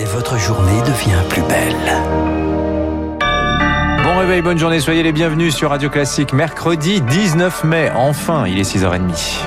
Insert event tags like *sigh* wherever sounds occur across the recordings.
et votre journée devient plus belle. Bon réveil, bonne journée, soyez les bienvenus sur Radio Classique. Mercredi 19 mai, enfin, il est 6h30.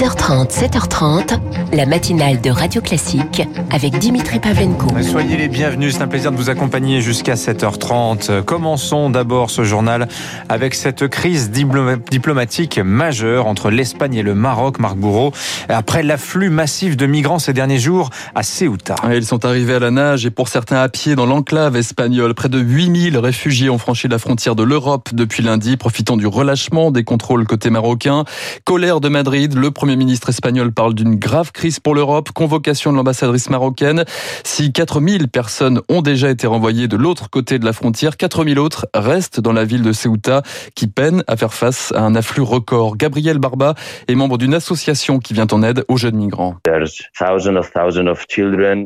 6h30, 7h30, la matinale de Radio Classique avec Dimitri Pavlenko. Soyez les bienvenus, c'est un plaisir de vous accompagner jusqu'à 7h30. Commençons d'abord ce journal avec cette crise diplomatique majeure entre l'Espagne et le Maroc, Marc Bourreau, après l'afflux massif de migrants ces derniers jours à Ceuta. Ils sont arrivés à la nage et pour certains à pied dans l'enclave espagnole. Près de 8000 réfugiés ont franchi la frontière de l'Europe depuis lundi, profitant du relâchement des contrôles côté marocain. Colère de Madrid, le Premier ministre espagnol parle d'une grave crise pour l'Europe, convocation de l'ambassadrice marocaine. Si 4000 personnes ont déjà été renvoyées de l'autre côté de la frontière, 4000 autres restent dans la ville de Ceuta qui peine à faire face à un afflux record. Gabriel Barba est membre d'une association qui vient en aide aux jeunes migrants.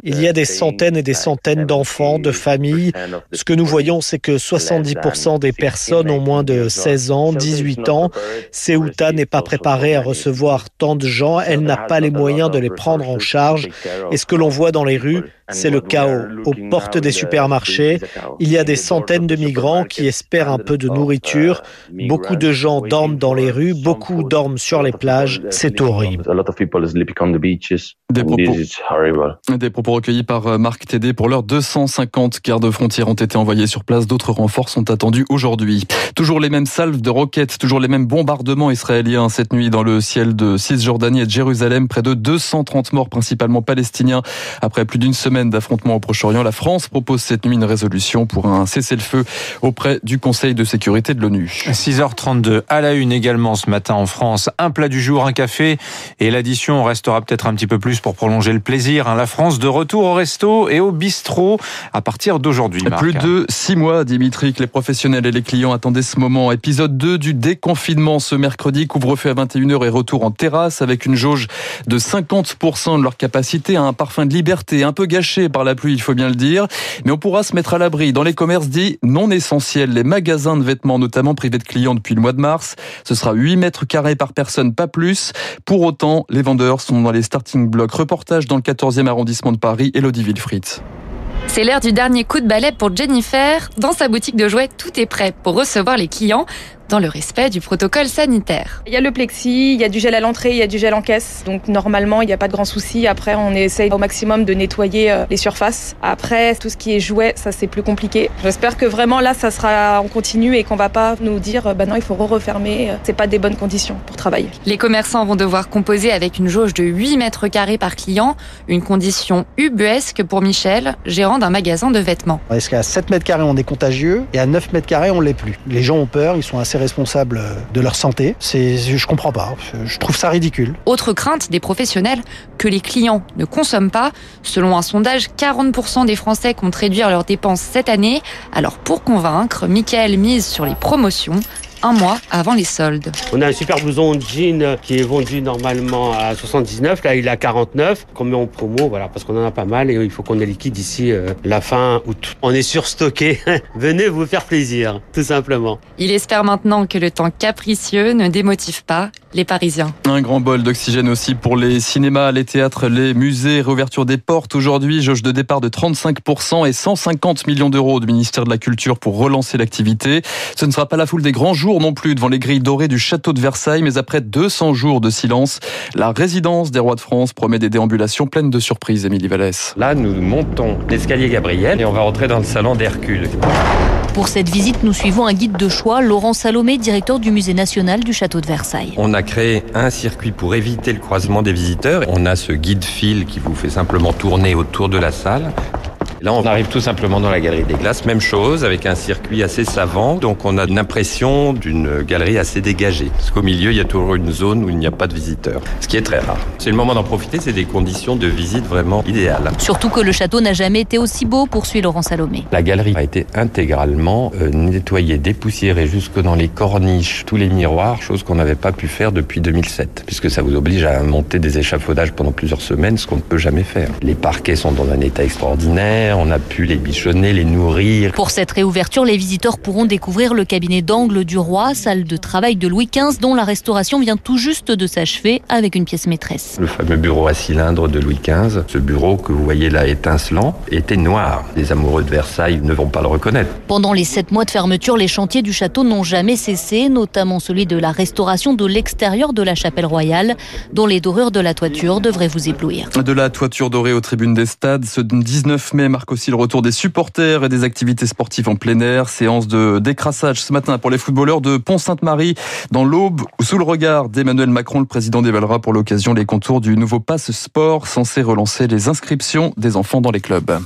Il y a des centaines et des centaines d'enfants, de familles. Ce que nous voyons, c'est que 70% des personnes ont moins de 16 ans, 18 ans. Ceuta n'est pas préparée à recevoir tant de gens, elle n'a pas les moyens de les prendre en charge. Et ce que l'on voit dans les rues, c'est le chaos. Aux portes des supermarchés, il y a des centaines de migrants qui espèrent un peu de nourriture. Beaucoup de gens dorment dans les rues, beaucoup dorment sur les plages. C'est horrible. Des propos, recueillis par euh, Marc Tédé. Pour l'heure, 250 gardes frontières ont été envoyés sur place. D'autres renforts sont attendus aujourd'hui. Toujours les mêmes salves de roquettes, toujours les mêmes bombardements israéliens cette nuit dans le ciel de et de Jérusalem. Près de 230 morts, principalement palestiniens. Après plus d'une semaine d'affrontements au Proche-Orient, la France propose cette nuit une résolution pour un cessez-le-feu auprès du Conseil de sécurité de l'ONU. 6h32 à la une également ce matin en France. Un plat du jour, un café et l'addition restera peut-être un petit peu plus pour prolonger le plaisir. Hein. La France de retour au resto et au bistrot à partir d'aujourd'hui. Plus de six mois, Dimitri, que les professionnels et les clients attendaient ce moment. Épisode 2 du déconfinement ce mercredi. Couvre-feu à 21h et retour en terrasse avec une jauge de 50% de leur capacité. Un parfum de liberté un peu gâché par la pluie, il faut bien le dire. Mais on pourra se mettre à l'abri dans les commerces dits non essentiels. Les magasins de vêtements, notamment privés de clients depuis le mois de mars. Ce sera 8 mètres carrés par personne, pas plus. Pour autant, les vendeurs sont dans les starting blocks. Reportage dans le 14e arrondissement de Paris, Elodie Wilfried. C'est l'heure du dernier coup de balai pour Jennifer. Dans sa boutique de jouets, tout est prêt pour recevoir les clients dans le respect du protocole sanitaire. Il y a le plexi, il y a du gel à l'entrée, il y a du gel en caisse. Donc normalement, il n'y a pas de grand souci. Après, on essaye au maximum de nettoyer euh, les surfaces. Après, tout ce qui est jouet, ça c'est plus compliqué. J'espère que vraiment là, ça sera en continu et qu'on va pas nous dire, bah non, il faut refermer. C'est pas des bonnes conditions pour travailler. Les commerçants vont devoir composer avec une jauge de 8 mètres carrés par client, une condition ubuesque pour Michel, gérant d'un magasin de vêtements. Est-ce qu'à 7 mètres carrés, on est contagieux et à 9 mètres carrés, on l'est plus. Les gens ont peur, ils sont assez responsables de leur santé. C'est, je comprends pas. Je trouve ça ridicule. Autre crainte des professionnels, que les clients ne consomment pas. Selon un sondage, 40% des Français comptent réduire leurs dépenses cette année. Alors pour convaincre, Michael mise sur les promotions un mois avant les soldes. On a un super blouson jean qui est vendu normalement à 79, là il est à 49, qu'on met en promo, voilà, parce qu'on en a pas mal et il faut qu'on ait liquide d'ici euh, la fin août. On est surstocké, *laughs* venez vous faire plaisir, tout simplement. Il espère maintenant que le temps capricieux ne démotive pas les Parisiens. Un grand bol d'oxygène aussi pour les cinémas, les théâtres, les musées, réouverture des portes aujourd'hui, jauge de départ de 35% et 150 millions d'euros du ministère de la Culture pour relancer l'activité. Ce ne sera pas la foule des grands jours non plus devant les grilles dorées du château de Versailles, mais après 200 jours de silence, la résidence des rois de France promet des déambulations pleines de surprises, Émilie Vallès. Là, nous montons l'escalier Gabriel et on va rentrer dans le salon d'Hercule. Pour cette visite, nous suivons un guide de choix, Laurent Salomé, directeur du musée national du château de Versailles. On a créé un circuit pour éviter le croisement des visiteurs. On a ce guide fil qui vous fait simplement tourner autour de la salle. Là, on arrive tout simplement dans la galerie des glaces. Même chose, avec un circuit assez savant. Donc, on a une impression d'une galerie assez dégagée. Parce qu'au milieu, il y a toujours une zone où il n'y a pas de visiteurs. Ce qui est très rare. C'est le moment d'en profiter. C'est des conditions de visite vraiment idéales. Surtout que le château n'a jamais été aussi beau, poursuit Laurent Salomé. La galerie a été intégralement euh, nettoyée, dépoussiérée jusque dans les corniches, tous les miroirs, chose qu'on n'avait pas pu faire depuis 2007. Puisque ça vous oblige à monter des échafaudages pendant plusieurs semaines, ce qu'on ne peut jamais faire. Les parquets sont dans un état extraordinaire on a pu les bichonner, les nourrir. Pour cette réouverture, les visiteurs pourront découvrir le cabinet d'angle du roi, salle de travail de Louis XV, dont la restauration vient tout juste de s'achever avec une pièce maîtresse. Le fameux bureau à cylindre de Louis XV, ce bureau que vous voyez là étincelant, était noir. Les amoureux de Versailles ne vont pas le reconnaître. Pendant les sept mois de fermeture, les chantiers du château n'ont jamais cessé, notamment celui de la restauration de l'extérieur de la chapelle royale, dont les dorures de la toiture devraient vous éblouir. De la toiture dorée aux tribunes des stades, ce 19 mai marque aussi le retour des supporters et des activités sportives en plein air. Séance de décrassage ce matin pour les footballeurs de Pont-Sainte-Marie dans l'Aube, sous le regard d'Emmanuel Macron, le président dévalera pour l'occasion les contours du nouveau passe sport censé relancer les inscriptions des enfants dans les clubs.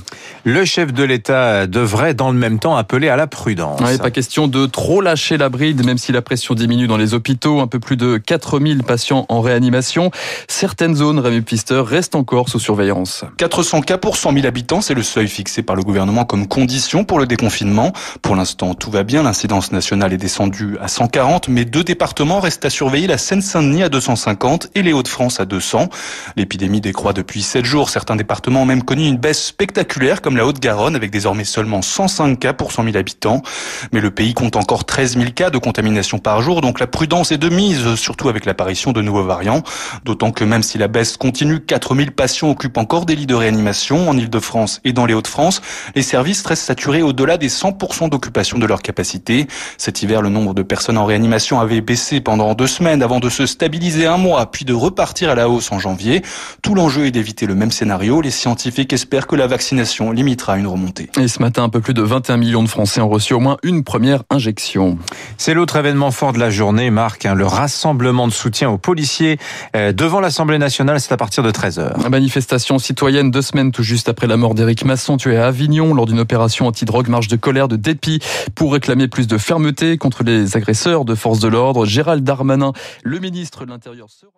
Le chef de l'État devrait dans le même temps appeler à la prudence. Ouais, pas question de trop lâcher la bride, même si la pression diminue dans les hôpitaux. Un peu plus de 4000 patients en réanimation. Certaines zones, Rémi Pister, restent encore sous surveillance. 400 cas pour 100 000 habitants, c'est le seuil fixé par le gouvernement comme condition pour le déconfinement. Pour l'instant, tout va bien. L'incidence nationale est descendue à 140, mais deux départements restent à surveiller. La Seine-Saint-Denis à 250 et les Hauts-de-France à 200. L'épidémie décroît depuis 7 jours. Certains départements ont même connu une baisse spectaculaire, comme la Haute-Garonne, avec désormais seulement 105 cas pour 100 000 habitants. Mais le pays compte encore 13 000 cas de contamination par jour, donc la prudence est de mise, surtout avec l'apparition de nouveaux variants. D'autant que même si la baisse continue, 4 000 patients occupent encore des lits de réanimation en Ile-de-France et dans les Hauts-de-France. Les services restent saturés au-delà des 100% d'occupation de leur capacité. Cet hiver, le nombre de personnes en réanimation avait baissé pendant deux semaines avant de se stabiliser un mois, puis de repartir à la hausse en janvier. Tout l'enjeu est d'éviter le même scénario. Les scientifiques espèrent que la vaccination limitera une remontée. Et ce matin, un peu plus de 21 millions de Français ont reçu au moins une première injection. C'est l'autre événement fort de la journée, Marc, hein, le rassemblement de soutien aux policiers euh, devant l'Assemblée nationale, c'est à partir de 13h. Manifestation citoyenne deux semaines tout juste après la mort d'Éric Masson, tué à Avignon lors d'une opération anti-drogue, marche de colère, de dépit pour réclamer plus de fermeté contre les agresseurs de forces de l'ordre. Gérald Darmanin, le ministre de l'Intérieur sera